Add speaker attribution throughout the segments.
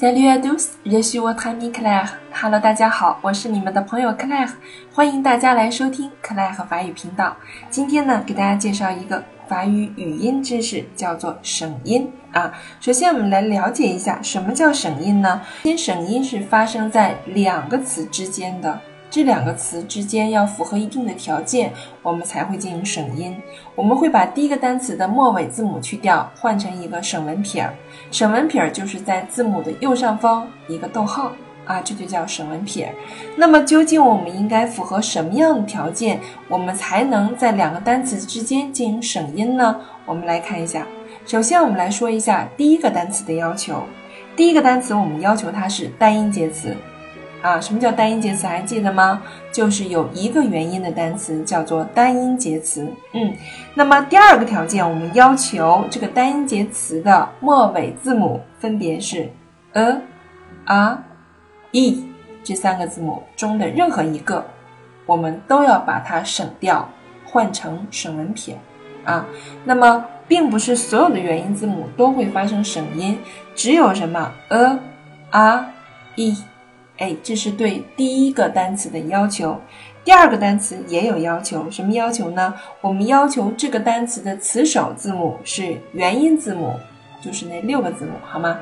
Speaker 1: Salut à tous, je suis votre ami Claire. Hello，大家好，我是你们的朋友 Claire，欢迎大家来收听 Claire 法语频道。今天呢，给大家介绍一个法语语音知识，叫做省音啊。首先，我们来了解一下什么叫省音呢？先，省音是发生在两个词之间的。这两个词之间要符合一定的条件，我们才会进行省音。我们会把第一个单词的末尾字母去掉，换成一个省文撇儿。省文撇儿就是在字母的右上方一个逗号啊，这就叫省文撇儿。那么究竟我们应该符合什么样的条件，我们才能在两个单词之间进行省音呢？我们来看一下。首先，我们来说一下第一个单词的要求。第一个单词我们要求它是单音节词。啊，什么叫单音节词？还记得吗？就是有一个元音的单词叫做单音节词。嗯，那么第二个条件，我们要求这个单音节词的末尾字母分别是 a、r、e 这三个字母中的任何一个，我们都要把它省掉，换成省文撇。啊，那么并不是所有的元音字母都会发生省音，只有什么 a、r、e。哎，这是对第一个单词的要求。第二个单词也有要求，什么要求呢？我们要求这个单词的词首字母是元音字母，就是那六个字母，好吗？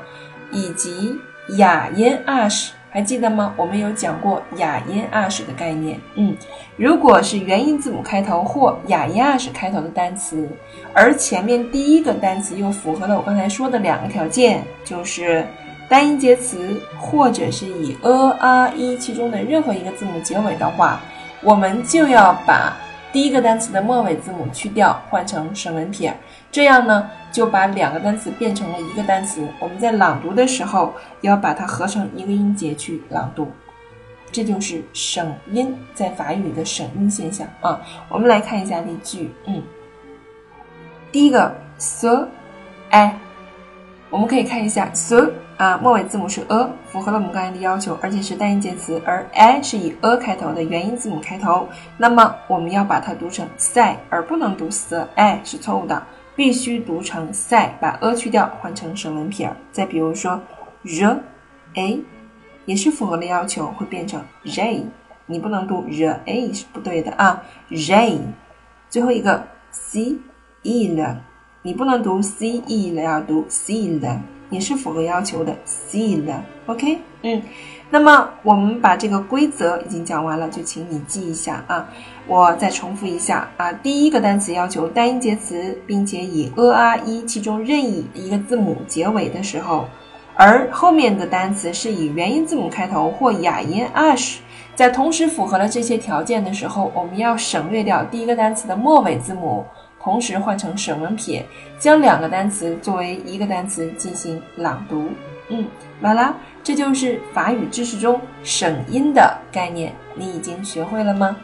Speaker 1: 以及哑音 ash，还记得吗？我们有讲过哑音 ash 的概念。嗯，如果是元音字母开头或哑音 ash 开头的单词，而前面第一个单词又符合了我刚才说的两个条件，就是。单音节词，或者是以 a、r、e 其中的任何一个字母结尾的话，我们就要把第一个单词的末尾字母去掉，换成省文撇。这样呢，就把两个单词变成了一个单词。我们在朗读的时候，要把它合成一个音节去朗读。这就是省音在法语的省音现象啊。我们来看一下例句，嗯，第一个 so，哎，我们可以看一下 so。啊，末尾字母是 a，符合了我们刚才的要求，而且是单音节词，而 i 是以 a 开头的元音字母开头，那么我们要把它读成 sai，而不能读 s，i 是错误的，必须读成 sai，把 a 去掉，换成省文撇儿。再比如说 r a，也是符合了要求，会变成 j，你不能读 r a 是不对的啊，j。最后一个 c e 了，你不能读 c e 了，要读 c 了。也是符合要求的，see 了，OK，嗯，那么我们把这个规则已经讲完了，就请你记一下啊。我再重复一下啊，第一个单词要求单音节词，并且以 a、r、e 其中任意一个字母结尾的时候，而后面的单词是以元音字母开头或哑音 ash，在同时符合了这些条件的时候，我们要省略掉第一个单词的末尾字母。同时换成省文撇，将两个单词作为一个单词进行朗读。嗯，完啦，这就是法语知识中省音的概念，你已经学会了吗？